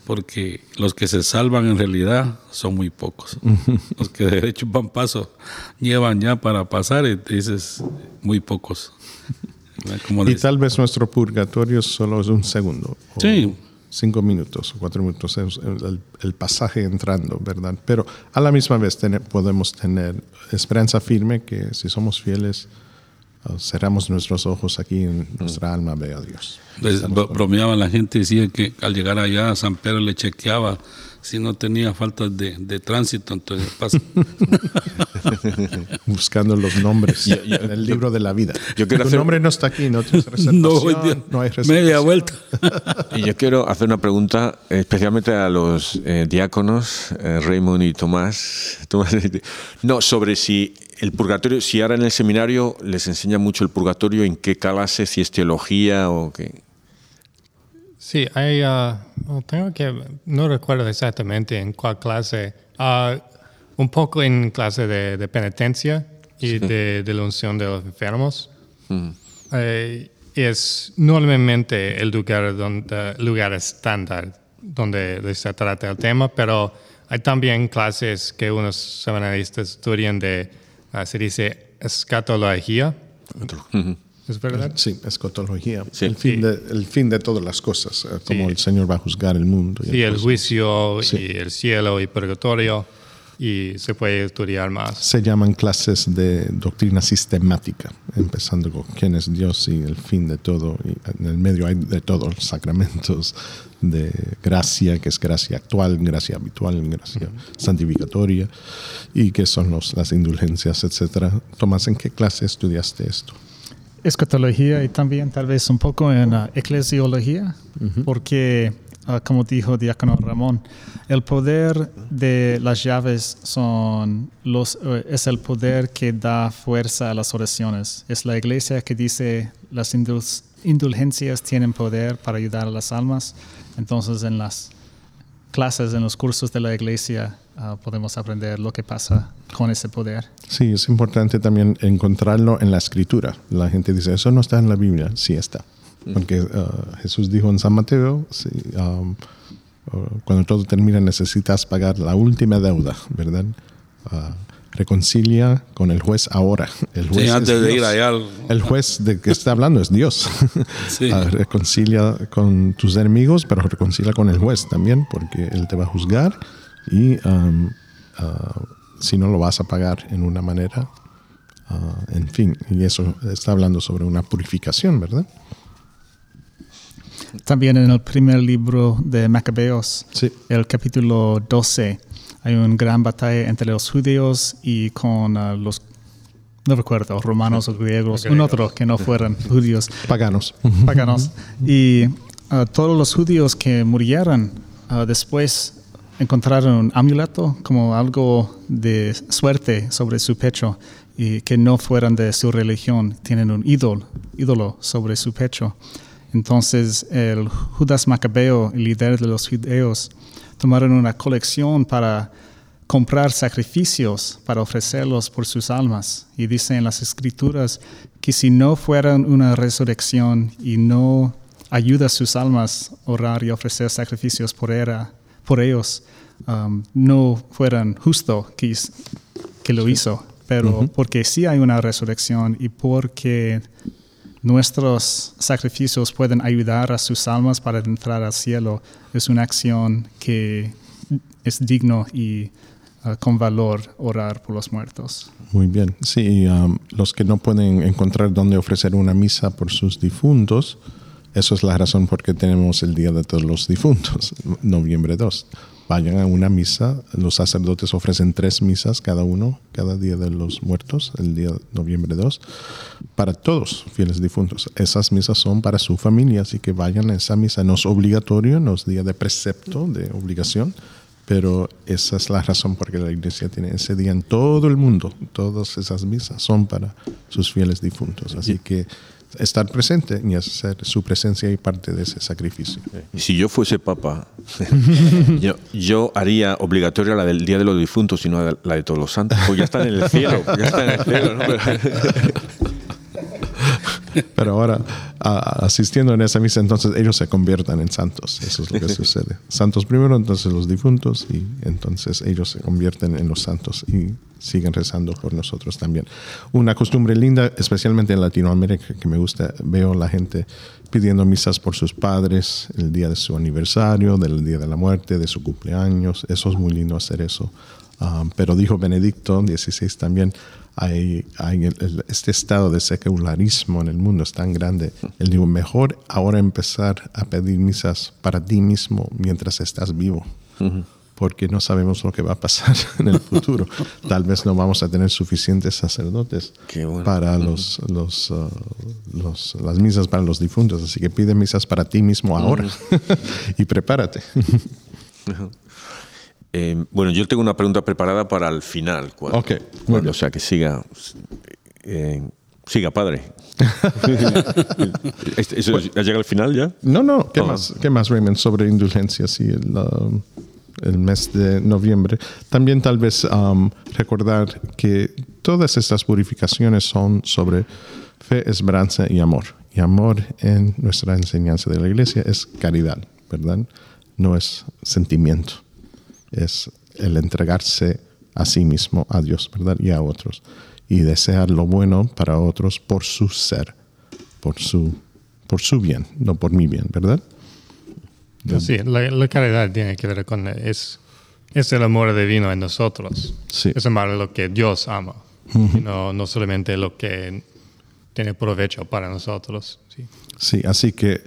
porque los que se salvan en realidad son muy pocos. Los que de derecho van paso llevan ya para pasar, y dices, muy pocos.
Y
dice-
tal vez nuestro purgatorio solo es un segundo. o
Sí.
Cinco minutos o cuatro minutos, el, el pasaje entrando, ¿verdad? Pero a la misma vez tener- podemos tener esperanza firme que si somos fieles, ah, cerramos nuestros ojos aquí en nuestra alma ve a Dios.
Pues, bro- bromeaba la gente, decía que al llegar allá a San Pedro le chequeaba si no tenía faltas de, de tránsito, entonces pasa.
buscando los nombres en el libro de la vida.
yo quiero
tu
hacer-
nombre no está aquí, no tienes reservación,
no,
no, hay
media
reservación.
vuelta.
Y yo quiero hacer una pregunta especialmente a los eh, diáconos, eh, Raymond y Tomás. Tomás, No, sobre si el purgatorio, si ahora en el seminario les enseña mucho el purgatorio, en qué clase, si es teología o qué.
Sí, hay, ah, oh, tengo que, no recuerdo exactamente en cuál clase, Ah, un poco en clase de, de penitencia y de, de la unción de los enfermos. Eh, es normalmente el lugar, donde, lugar estándar donde se trata el tema, pero hay también clases que unos seminaristas estudian de, ah, se dice, escatología. ¿Es verdad?
Sí, escatología.
Sí.
El, fin
Sí.
de, el fin de todas las cosas, eh, como
Sí.
el Señor va a juzgar el mundo. y
Sí, el
cosas.
juicio
Sí.
y el cielo y purgatorio y se puede estudiar más.
Se llaman clases de doctrina sistemática, empezando con quién es Dios y el fin de todo. Y en el medio hay de todos los sacramentos de gracia, que es gracia actual, gracia habitual, gracia santificatoria, y que son los, las indulgencias, etcétera. Tomás, ¿en qué clase estudiaste esto?
Escatología y también tal vez un poco en eclesiología, porque ah, como dijo Diácono Ramón, el poder de las llaves son los, eh, es el poder que da fuerza a las oraciones. Es la iglesia que dice las indul- indulgencias tienen poder para ayudar a las almas. Entonces en las clases, en los cursos de la iglesia, ah, podemos aprender lo que pasa con ese poder.
Sí, es importante también encontrarlo en la escritura. La gente dice, eso no está en la Biblia. Sí está. Porque uh, Jesús dijo en San Mateo, sí, um, uh, cuando todo termina necesitas pagar la última deuda, ¿verdad? Uh, reconcilia con el juez ahora. El juez
Sí,
es
antes de ir allá al-
El juez de que está hablando es Dios.
Sí.
Ah, reconcilia con tus enemigos, pero reconcilia con el juez también, porque él te va a juzgar y um, ah, si no lo vas a pagar en una manera, ah, en fin, y eso está hablando sobre una purificación, ¿verdad?
También en el primer libro de Macabeos,
Sí.
el capítulo 12, hay una gran batalla entre los judíos y con ah, los, no recuerdo, romanos o griegos, un otro que no fueran judíos,
Paganos.
paganos. Y ah, todos los judíos que murieron ah, después encontraron un amuleto como algo de suerte sobre su pecho y que no fueran de su religión, tienen un ídolo, ídolo sobre su pecho. Entonces el Judas Macabeo, el líder de los judíos, tomaron una colección para comprar sacrificios para ofrecerlos por sus almas. Y dice en las escrituras que si no fueran una resurrección y no ayuda a sus almas a orar y ofrecer sacrificios por, era, por ellos, um, no fueran justo que, lo hizo. Pero porque sí hay una resurrección y porque nuestros sacrificios pueden ayudar a sus almas para entrar al cielo, es una acción que es digno y uh, con valor orar por los muertos.
Muy bien. Sí, um, los que no pueden encontrar dónde ofrecer una misa por sus difuntos, eso es la razón por qué tenemos el Día de todos los difuntos, noviembre 2. Vayan a una misa, los sacerdotes ofrecen tres misas cada uno, cada día de los muertos, el día de noviembre 2, para todos fieles difuntos. Esas misas son para su familia, así que vayan a esa misa. No es obligatorio, no es día de precepto, de obligación, pero esa es la razón por qué la iglesia tiene ese día en todo el mundo. Todas esas misas son para sus fieles difuntos. Así que estar presente y hacer su presencia y parte de ese sacrificio.
Si yo fuese papa, yo, yo haría obligatoria la del Día de los Difuntos y no la de todos los santos. Pues ya están en el cielo, ya están en el cielo. ¿no? Pero-
ahora, a- asistiendo en esa misa, entonces ellos se conviertan en santos. Eso es lo que sucede. Santos primero, entonces los difuntos, y entonces ellos se convierten en los santos y siguen rezando por nosotros también. Una costumbre linda, especialmente en Latinoamérica, que me gusta, veo la gente pidiendo misas por sus padres, el día de su aniversario, del día de la muerte, de su cumpleaños. Eso es muy lindo hacer eso. Ah, pero dijo Benedicto XVI también, hay, hay el- el- este estado de secularismo en el mundo es tan grande. Él dijo, mejor ahora empezar a pedir misas para ti mismo mientras estás vivo. Porque no sabemos lo que va a pasar en el futuro. Tal vez no vamos a tener suficientes sacerdotes
bueno.
para los, los, uh, los- las misas para los difuntos. Así que pide misas para ti mismo ahora y prepárate.
Eh, bueno, yo tengo una pregunta preparada para el final. Cuando,
Ok,
cuando-
bien.
o sea, que siga, eh, siga padre. Este- ¿Eso ya llega al final ya?
No, no, ¿qué
Ah.
más? ¿Qué más, Raymond, sobre indulgencias y el, um, el mes de noviembre? También tal vez um, recordar que todas estas purificaciones son sobre fe, esperanza y amor. Y amor en nuestra enseñanza de la iglesia es caridad, ¿verdad? No es sentimiento, es el entregarse a sí mismo, a Dios, ¿verdad? Y a otros. Y desear lo bueno para otros por su ser, por su, por su bien, no por mi bien, ¿verdad?
Sí, la, la caridad tiene que ver con es, es el amor divino en nosotros.
Sí.
Es amar lo que Dios ama, y no, no solamente lo que tiene provecho para nosotros. Sí.
Sí, así que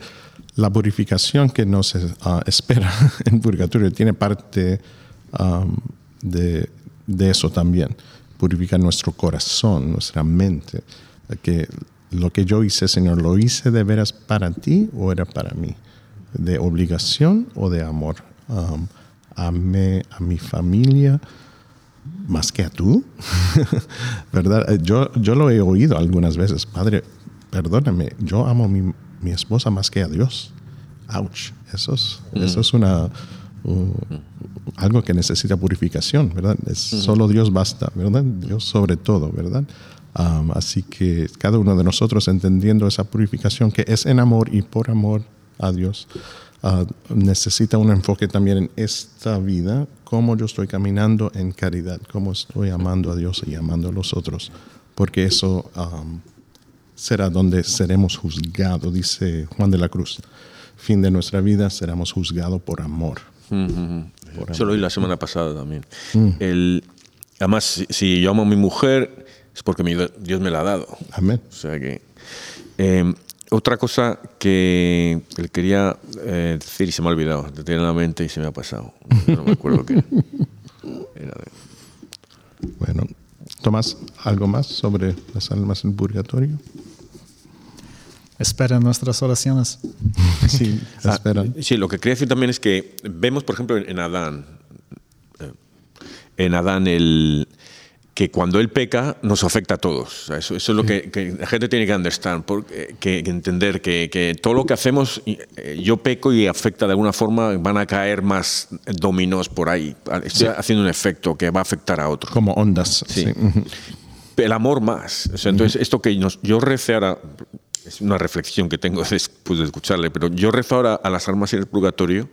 la purificación que nos ah, espera en purgatorio tiene parte de, eso también. Purificar nuestro corazón, nuestra mente. Que lo que yo hice, Señor, ¿lo hice de veras para ti o era para mí? de obligación o de amor. Um, amé a mi familia más que a tú, ¿verdad? Yo, yo lo he oído algunas veces, Padre, perdóname, yo amo a mi, mi esposa más que a Dios. Ouch, eso es, eso es una, uh, algo que necesita purificación, ¿verdad? Es, Solo Dios basta, ¿verdad? Dios sobre todo, ¿verdad? Um, así que cada uno de nosotros entendiendo esa purificación que es en amor y por amor a Dios, uh, necesita un enfoque también en esta vida, cómo yo estoy caminando en caridad, cómo estoy amando a Dios y amando a los otros, porque eso um, será donde seremos juzgados, dice Juan de la Cruz. Fin de nuestra vida seremos juzgados por amor.
Eso lo oí la semana pasada también. El, además, si, si yo amo a mi mujer, es porque mi Dios me la ha dado.
Amén.
O sea que. eh, otra cosa que le quería eh, decir y se me ha olvidado, te tiene en la mente y se me ha pasado. No me acuerdo qué era. Era de-
Bueno, Tomás, ¿algo más sobre las almas en purgatorio?
Espera nuestras oraciones.
Sí,
Ah,
esperan.
Sí, lo que quería decir también es que vemos, por ejemplo, en Adán, eh, en Adán el que cuando él peca nos afecta a todos. Eso, eso es lo que, que la gente tiene que understand, porque- que, que entender que, que todo lo que hacemos, eh, yo peco y afecta de alguna forma, van a caer más dominos por ahí. Estoy haciendo un efecto que va a afectar a otros.
Como ondas.
Sí. El amor más. O sea, entonces, esto que nos- yo recé ahora, es una reflexión que tengo después de escucharle, pero yo rezo ahora a las almas en el purgatorio,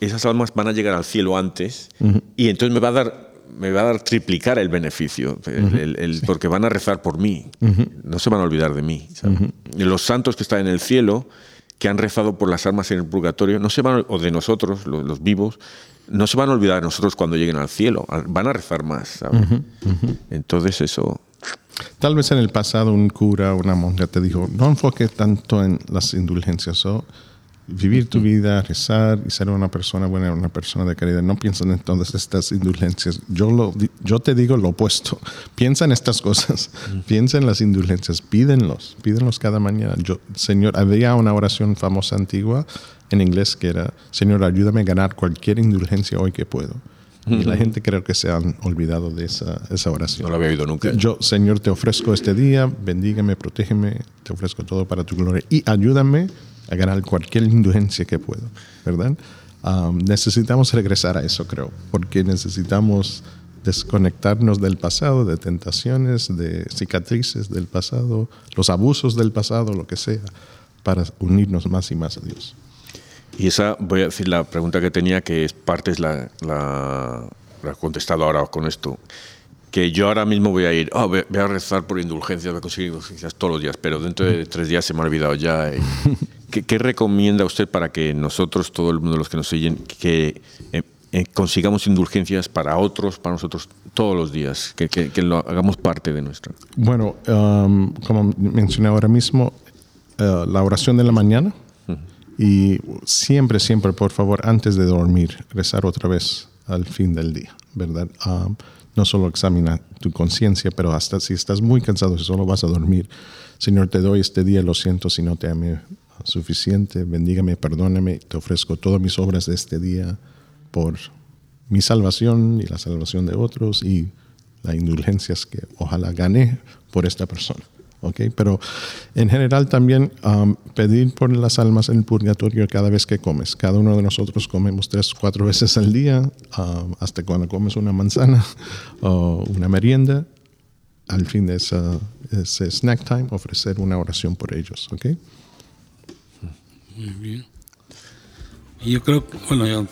esas almas van a llegar al cielo antes y entonces me va a dar me va a dar triplicar el beneficio, el- el- el- porque van a rezar por mí, no se van a olvidar de mí. los santos que están en el cielo, que han rezado por las almas en el purgatorio, no se van, o de nosotros, los, los vivos, no se van a olvidar de nosotros cuando lleguen al cielo, van a rezar más. ¿sabes? Entonces eso...
Tal vez en el pasado un cura o una monja te dijo, no enfoques tanto en las indulgencias, o vivir tu vida, rezar y ser una persona buena, una persona de caridad. No piensen en todas estas indulgencias. Yo, lo, yo te digo lo opuesto. Piensa en estas cosas. Piensa en las indulgencias. Pídenlos. Pídenlos cada mañana. Yo, Señor, había una oración famosa antigua en inglés que era, Señor, ayúdame a ganar cualquier indulgencia hoy que puedo. Y la gente creo que se han olvidado de esa, esa oración.
No lo había oído nunca.
Yo, Señor, te ofrezco este día, bendígame, protégeme, te ofrezco todo para tu gloria y ayúdame a ganar cualquier indulgencia que puedo, ¿verdad? Um, necesitamos regresar a eso, creo, porque necesitamos desconectarnos del pasado, de tentaciones, de cicatrices del pasado, los abusos del pasado, lo que sea, para unirnos más y más a Dios.
Y esa, voy a decir la pregunta que tenía, que es parte es la, la, la he contestado ahora con esto. Que yo ahora mismo voy a ir, oh, voy voy a rezar por indulgencias, voy a conseguir indulgencias todos los días, pero dentro de tres días se me ha olvidado ya. y- ¿Qué, qué recomienda usted para que nosotros, todo el mundo, los que nos oyen, que eh, eh, consigamos indulgencias para otros, para nosotros todos los días, que, que- que lo hagamos parte de nuestra?
Bueno, um, como mencioné ahora mismo, eh, la oración de la mañana y siempre, siempre, por favor, antes de dormir, rezar otra vez al fin del día, ¿verdad? Um, no solo examina tu conciencia, pero hasta si estás muy cansado, si solo vas a dormir, Señor, te doy este día, lo siento si no te amé suficiente, bendígame, perdóname, te ofrezco todas mis obras de este día por mi salvación y la salvación de otros y las indulgencias que ojalá gane por esta persona. ¿Ok? Pero en general también um, pedir por las almas en el purgatorio cada vez que comes. Cada uno de nosotros comemos tres, cuatro veces al día, um, hasta cuando comes una manzana o una merienda. Al fin de esa, ese snack time, ofrecer una oración por ellos. ¿ok?
Muy bien. Yo creo que, bueno, yo.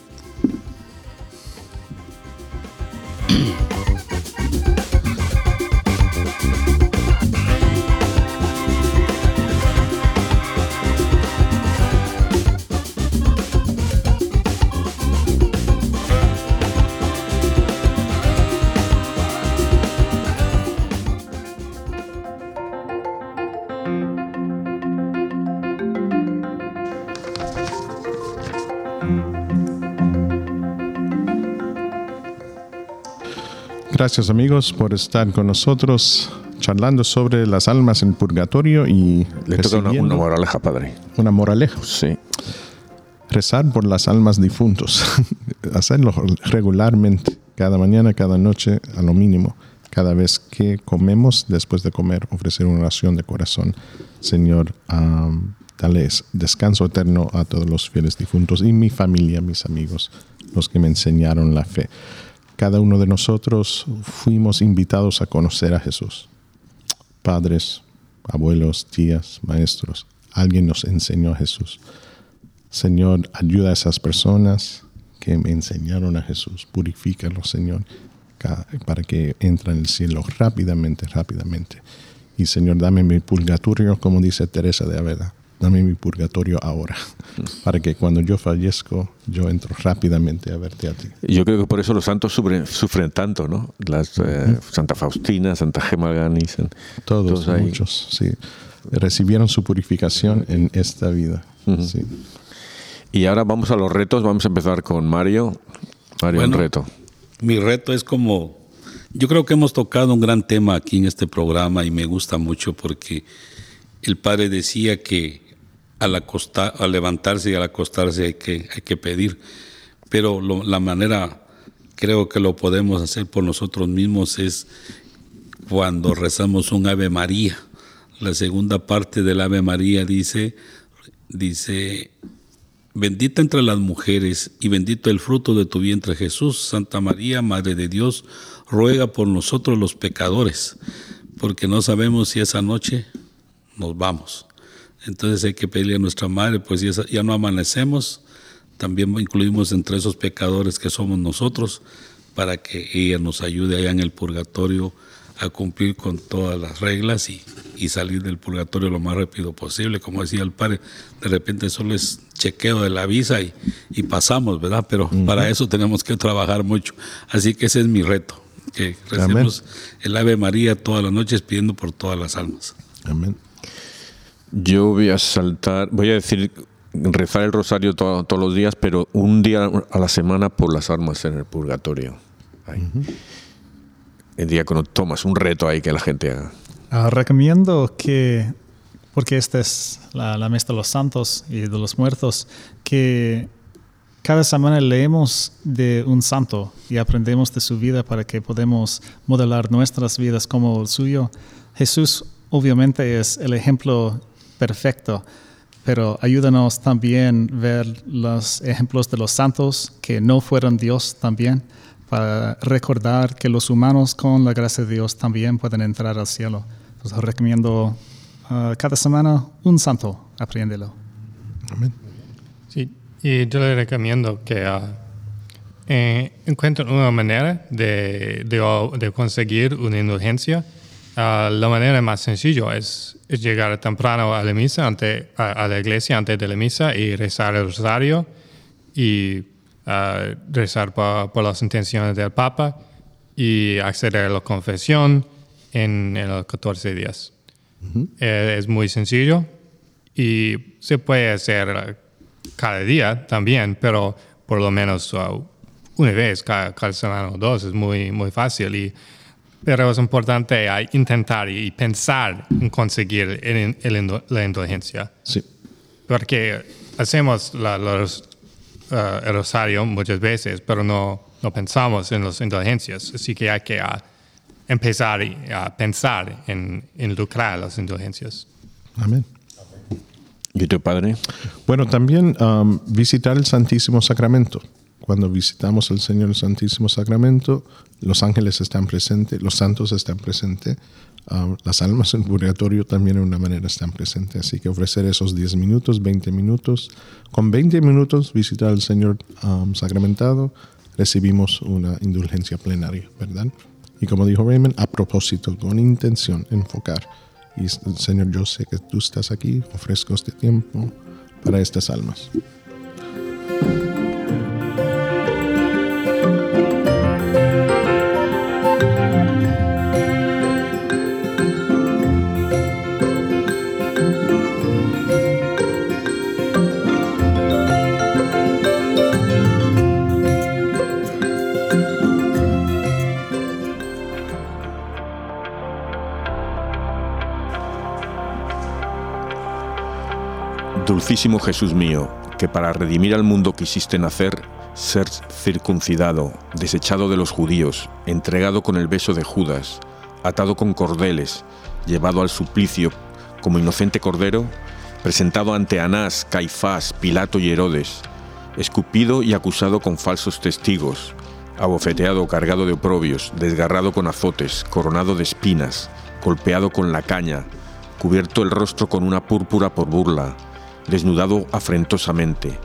Gracias amigos por estar con nosotros charlando sobre las almas en purgatorio y
Le toca una, una moraleja, padre.
una moraleja.
Sí.
rezar por las almas difuntos, hacerlo regularmente, cada mañana, cada noche, a lo mínimo, cada vez que comemos, después de comer, ofrecer una oración de corazón. Señor, am, dale descanso eterno a todos los fieles difuntos y mi familia, mis amigos, los que me enseñaron la fe. Cada uno de nosotros fuimos invitados a conocer a Jesús. Padres, abuelos, tías, maestros, alguien nos enseñó a Jesús. Señor, ayuda a esas personas que me enseñaron a Jesús. Purifícalos, Señor, para que entren en el cielo rápidamente, rápidamente. Y Señor, dame mi purgatorio, como dice Teresa de Aveda. Dame mi purgatorio ahora, para que cuando yo fallezco, yo entro rápidamente a verte a ti.
Yo creo que por eso los santos sufren, sufren tanto, ¿no? Las, eh, Santa Faustina, Santa Ganis, en-
Todos,
ahí.
muchos, sí. Recibieron su purificación en esta vida. sí.
Y ahora vamos a los retos. Vamos a empezar con Mario. Mario, un
Bueno.
reto.
Mi reto es como, yo creo que hemos tocado un gran tema aquí en este programa y me gusta mucho porque el padre decía que al, acostar, al levantarse y al acostarse hay que, hay que pedir, pero lo- la manera creo que lo podemos hacer por nosotros mismos es cuando rezamos un Ave María. La segunda parte del Ave María dice, dice, Bendita entre las mujeres y bendito el fruto de tu vientre Jesús. Santa María, Madre de Dios, ruega por nosotros los pecadores, porque no sabemos si esa noche nos vamos. Entonces hay que pedirle a nuestra Madre, pues ya no amanecemos, también incluimos entre esos pecadores que somos nosotros, para que ella nos ayude allá en el purgatorio a cumplir con todas las reglas y, y salir del purgatorio lo más rápido posible. Como decía el padre, de repente solo es chequeo de la visa y, y pasamos, ¿verdad? Pero para eso tenemos que trabajar mucho. Así que ese es mi reto, que recemos el Ave María todas las noches pidiendo por todas las almas.
Amén.
Yo voy a saltar, voy a decir rezar el rosario to- todos los días, pero un día a la semana por las almas en el purgatorio. Ahí. El diácono Tomás, un reto ahí que la gente haga.
Ah, recomiendo que, porque esta es la, la mes de los santos y de los muertos, que cada semana leemos de un santo y aprendemos de su vida para que podamos modelar nuestras vidas como el suyo. Jesús obviamente es el ejemplo perfecto, pero ayúdanos también ver los ejemplos de los santos que no fueron Dios también, para recordar que los humanos con la gracia de Dios también pueden entrar al cielo. Entonces recomiendo ah, cada semana un santo, apréndelo.
Amén.
Sí, y yo le recomiendo que eh, encuentren una manera de, de- de conseguir una indulgencia. Ah, la manera más sencilla es, es llegar temprano a la misa, ante, a, a la iglesia antes de la misa y rezar el rosario y ah, rezar por, por las intenciones del Papa y acceder a la confesión en, en los 14 días. Eh, es muy sencillo y se puede hacer cada día también, pero por lo menos uh, una vez cada, cada semana o dos es muy, muy fácil. Y, pero es importante uh, intentar y pensar en conseguir el- el la indulgencia,
Sí.
porque hacemos la- los, uh, el rosario muchas veces, pero no, no pensamos en las indulgencias, así que hay que uh, empezar y, a pensar en, en lucrar las indulgencias.
Amén.
¿Y tu padre?
Bueno, también um, visitar el Santísimo Sacramento. Cuando visitamos el Señor el Santísimo Sacramento, los ángeles están presentes, los santos están presentes, um, las almas en purgatorio también de una manera están presentes. Así que ofrecer esos 10 minutos, 20 minutos. Con 20 minutos visitar al Señor um, sacramentado, recibimos una indulgencia plenaria, ¿verdad? Y como dijo Raymond, a propósito, con intención, enfocar. Y Señor, yo sé que tú estás aquí, ofrezco este tiempo para estas almas.
Dulcísimo Jesús mío, que para redimir al mundo quisiste nacer, ser circuncidado, desechado de los judíos, entregado con el beso de Judas, atado con cordeles, llevado al suplicio como inocente cordero, presentado ante Anás, Caifás, Pilato y Herodes, escupido y acusado con falsos testigos, abofeteado, cargado de oprobios, desgarrado con azotes, coronado de espinas, golpeado con la caña, cubierto el rostro con una púrpura por burla, desnudado afrentosamente,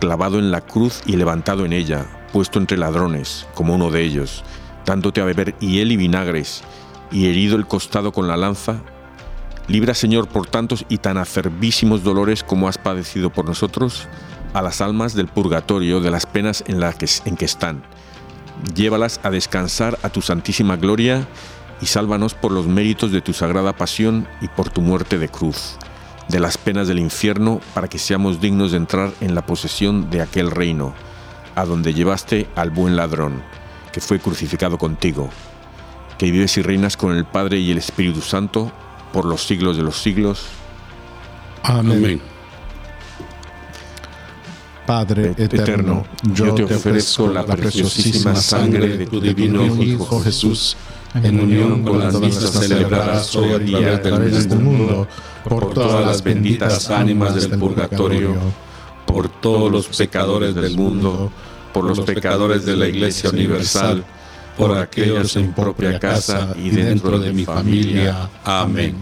clavado en la cruz y levantado en ella, puesto entre ladrones, como uno de ellos, dándote a beber hiel y vinagres, y herido el costado con la lanza, libra Señor por tantos y tan acerbísimos dolores como has padecido por nosotros, a las almas del purgatorio de las penas en, las que, en que están. Llévalas a descansar a tu santísima gloria y sálvanos por los méritos de tu sagrada pasión y por tu muerte de cruz, de las penas del infierno, para que seamos dignos de entrar en la posesión de aquel reino, a donde llevaste al buen ladrón, que fue crucificado contigo, que vives y reinas con el Padre y el Espíritu Santo por los siglos de los siglos.
Amén.
Amén.
Padre eterno, yo te ofrezco la preciosísima sangre de tu divino Hijo Jesús, en unión con las misas celebradas hoy a través del mundo, por todas las benditas ánimas del purgatorio,
por todos los pecadores del mundo, por los pecadores de la Iglesia Universal, por aquellos en propia casa y dentro de mi familia. Amén.